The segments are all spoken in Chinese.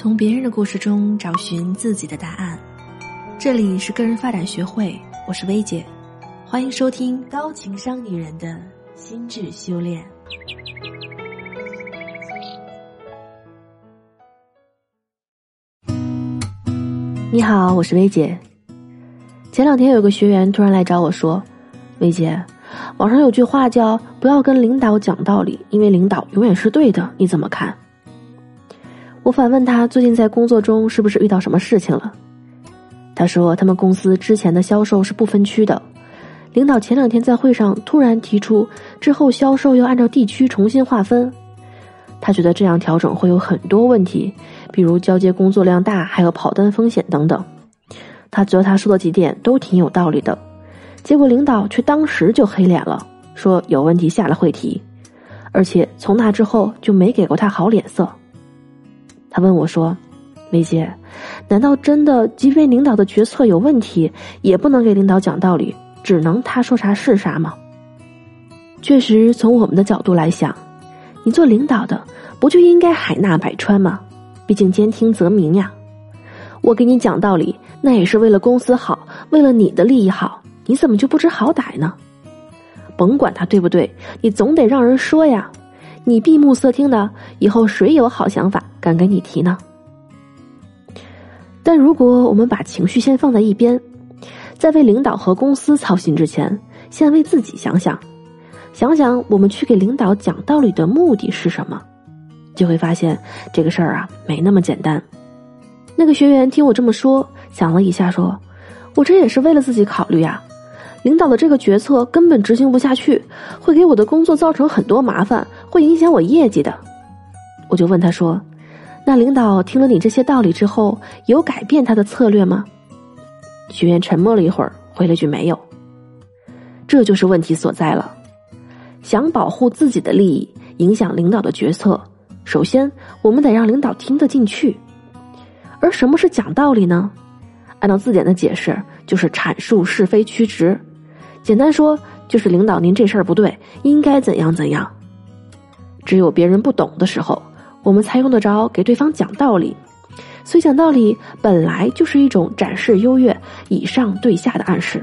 从别人的故事中找寻自己的答案。这里是个人发展学会，我是薇姐，欢迎收听高情商女人的心智修炼。你好，我是薇姐。前两天有个学员突然来找我说：“薇姐，网上有句话叫‘不要跟领导讲道理，因为领导永远是对的’，你怎么看？”我反问他最近在工作中是不是遇到什么事情了？他说他们公司之前的销售是不分区的，领导前两天在会上突然提出之后销售要按照地区重新划分，他觉得这样调整会有很多问题，比如交接工作量大，还有跑单风险等等。他觉得他说的几点都挺有道理的，结果领导却当时就黑脸了，说有问题下了会提，而且从那之后就没给过他好脸色。他问我说：“梅姐，难道真的即便领导的决策有问题，也不能给领导讲道理，只能他说啥是啥吗？”确实，从我们的角度来想，你做领导的不就应该海纳百川吗？毕竟兼听则明呀。我给你讲道理，那也是为了公司好，为了你的利益好，你怎么就不知好歹呢？甭管他对不对，你总得让人说呀。你闭目塞听的，以后谁有好想法敢跟你提呢？但如果我们把情绪先放在一边，在为领导和公司操心之前，先为自己想想，想想我们去给领导讲道理的目的是什么，就会发现这个事儿啊没那么简单。那个学员听我这么说，想了一下，说：“我这也是为了自己考虑呀。”领导的这个决策根本执行不下去，会给我的工作造成很多麻烦，会影响我业绩的。我就问他说：“那领导听了你这些道理之后，有改变他的策略吗？”学员沉默了一会儿，回了句：“没有。”这就是问题所在了。想保护自己的利益，影响领导的决策，首先我们得让领导听得进去。而什么是讲道理呢？按照字典的解释，就是阐述是非曲直。简单说，就是领导您这事儿不对，应该怎样怎样。只有别人不懂的时候，我们才用得着给对方讲道理。所以讲道理本来就是一种展示优越、以上对下的暗示。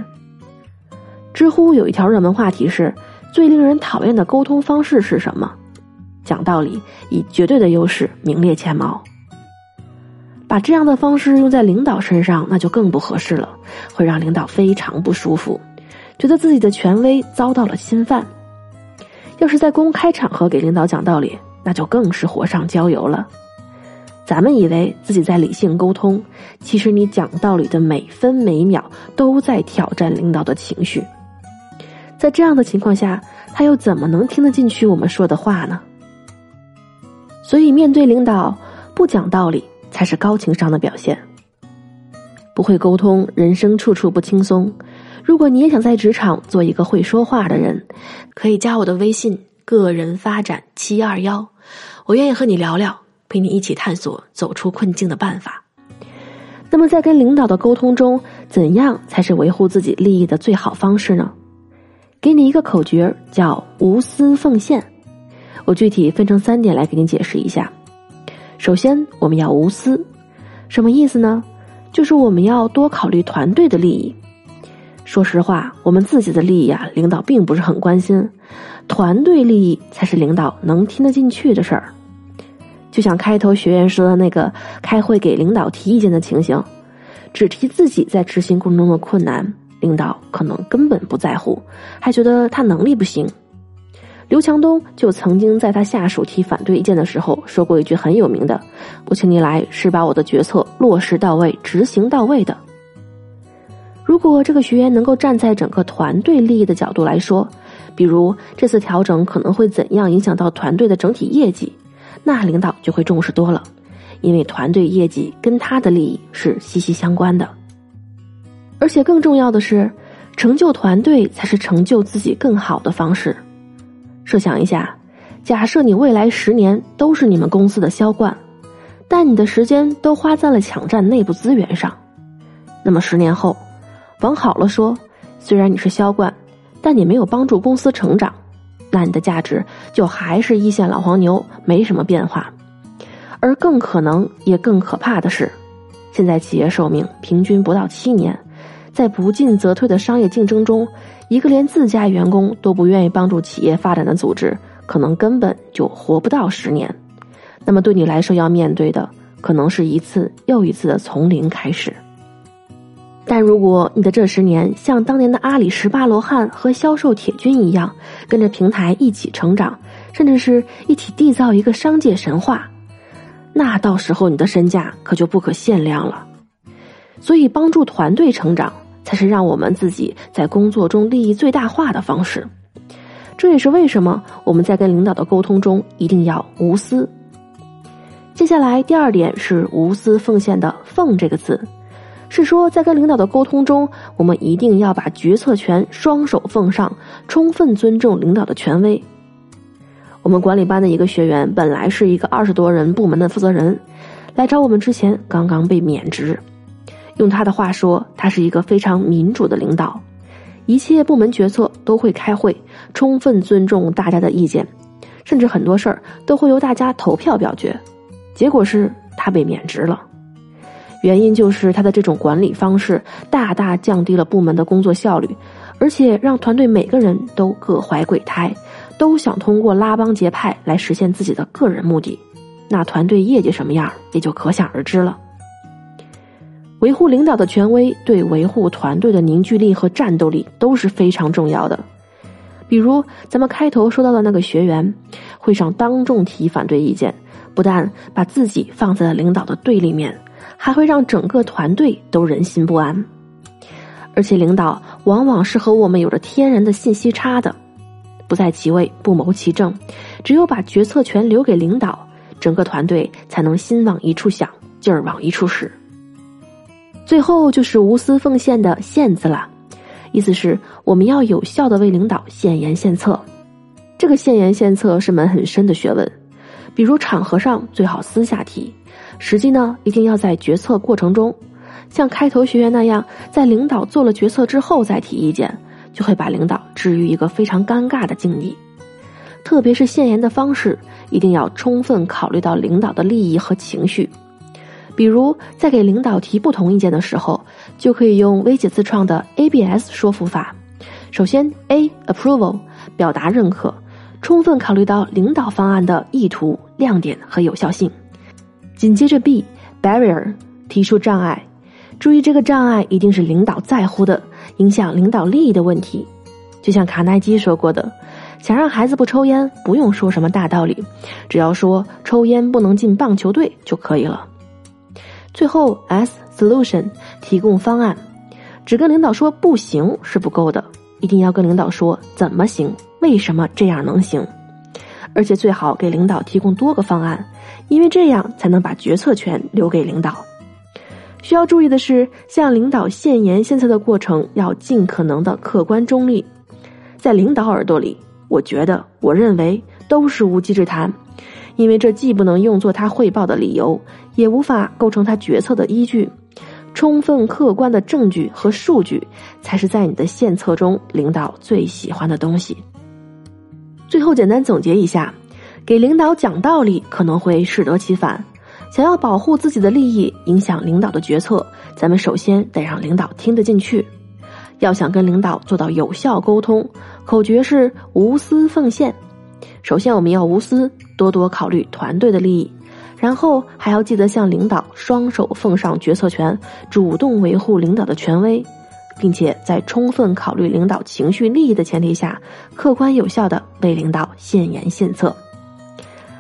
知乎有一条热门话题是：最令人讨厌的沟通方式是什么？讲道理以绝对的优势名列前茅。把这样的方式用在领导身上，那就更不合适了，会让领导非常不舒服。觉得自己的权威遭到了侵犯，要是在公开场合给领导讲道理，那就更是火上浇油了。咱们以为自己在理性沟通，其实你讲道理的每分每秒都在挑战领导的情绪。在这样的情况下，他又怎么能听得进去我们说的话呢？所以，面对领导不讲道理，才是高情商的表现。不会沟通，人生处处不轻松。如果你也想在职场做一个会说话的人，可以加我的微信“个人发展七二幺”，我愿意和你聊聊，陪你一起探索走出困境的办法。那么，在跟领导的沟通中，怎样才是维护自己利益的最好方式呢？给你一个口诀，叫“无私奉献”。我具体分成三点来给你解释一下。首先，我们要无私，什么意思呢？就是我们要多考虑团队的利益。说实话，我们自己的利益啊，领导并不是很关心，团队利益才是领导能听得进去的事儿。就像开头学员说的那个开会给领导提意见的情形，只提自己在执行过程中的困难，领导可能根本不在乎，还觉得他能力不行。刘强东就曾经在他下属提反对意见的时候说过一句很有名的：“我请你来是把我的决策落实到位、执行到位的。”如果这个学员能够站在整个团队利益的角度来说，比如这次调整可能会怎样影响到团队的整体业绩，那领导就会重视多了，因为团队业绩跟他的利益是息息相关的。而且更重要的是，成就团队才是成就自己更好的方式。设想一下，假设你未来十年都是你们公司的销冠，但你的时间都花在了抢占内部资源上，那么十年后。往好了说，虽然你是销冠，但你没有帮助公司成长，那你的价值就还是一线老黄牛，没什么变化。而更可能也更可怕的是，现在企业寿命平均不到七年，在不进则退的商业竞争中，一个连自家员工都不愿意帮助企业发展的组织，可能根本就活不到十年。那么对你来说，要面对的可能是一次又一次的从零开始。但如果你的这十年像当年的阿里十八罗汉和销售铁军一样，跟着平台一起成长，甚至是一起缔造一个商界神话，那到时候你的身价可就不可限量了。所以，帮助团队成长，才是让我们自己在工作中利益最大化的方式。这也是为什么我们在跟领导的沟通中一定要无私。接下来第二点是无私奉献的“奉”这个字，是说在跟领导的沟通中，我们一定要把决策权双手奉上，充分尊重领导的权威。我们管理班的一个学员本来是一个二十多人部门的负责人，来找我们之前刚刚被免职。用他的话说，他是一个非常民主的领导，一切部门决策都会开会，充分尊重大家的意见，甚至很多事儿都会由大家投票表决。结果是他被免职了，原因就是他的这种管理方式大大降低了部门的工作效率，而且让团队每个人都各怀鬼胎，都想通过拉帮结派来实现自己的个人目的，那团队业绩什么样也就可想而知了。维护领导的权威，对维护团队的凝聚力和战斗力都是非常重要的。比如咱们开头说到的那个学员，会上当众提反对意见。不但把自己放在了领导的对立面，还会让整个团队都人心不安。而且，领导往往是和我们有着天然的信息差的，不在其位不谋其政。只有把决策权留给领导，整个团队才能心往一处想，劲儿往一处使。最后就是无私奉献的“献”字了，意思是我们要有效的为领导献言献策。这个献言献策是门很深的学问。比如场合上最好私下提，实际呢一定要在决策过程中，像开头学员那样，在领导做了决策之后再提意见，就会把领导置于一个非常尴尬的境地。特别是献言的方式，一定要充分考虑到领导的利益和情绪。比如在给领导提不同意见的时候，就可以用薇姐自创的 ABS 说服法。首先，A approval 表达认可。充分考虑到领导方案的意图、亮点和有效性。紧接着，B barrier 提出障碍，注意这个障碍一定是领导在乎的、影响领导利益的问题。就像卡耐基说过的：“想让孩子不抽烟，不用说什么大道理，只要说抽烟不能进棒球队就可以了。”最后，S solution 提供方案，只跟领导说不行是不够的，一定要跟领导说怎么行。为什么这样能行？而且最好给领导提供多个方案，因为这样才能把决策权留给领导。需要注意的是，向领导献言献策的过程要尽可能的客观中立。在领导耳朵里，我觉得、我认为都是无稽之谈，因为这既不能用作他汇报的理由，也无法构成他决策的依据。充分客观的证据和数据，才是在你的献策中领导最喜欢的东西。最后简单总结一下，给领导讲道理可能会适得其反。想要保护自己的利益，影响领导的决策，咱们首先得让领导听得进去。要想跟领导做到有效沟通，口诀是无私奉献。首先我们要无私，多多考虑团队的利益，然后还要记得向领导双手奉上决策权，主动维护领导的权威。并且在充分考虑领导情绪利益的前提下，客观有效的为领导献言献策。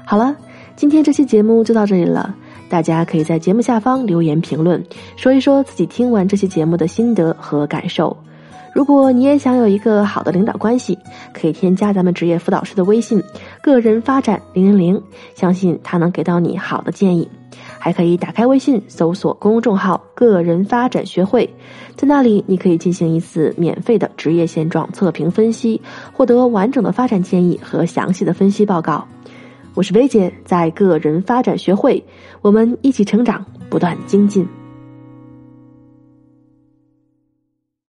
好了，今天这期节目就到这里了。大家可以在节目下方留言评论，说一说自己听完这期节目的心得和感受。如果你也想有一个好的领导关系，可以添加咱们职业辅导师的微信“个人发展零零零”，相信他能给到你好的建议。还可以打开微信搜索公众号“个人发展学会”，在那里你可以进行一次免费的职业现状测评分析，获得完整的发展建议和详细的分析报告。我是薇姐，在个人发展学会，我们一起成长，不断精进。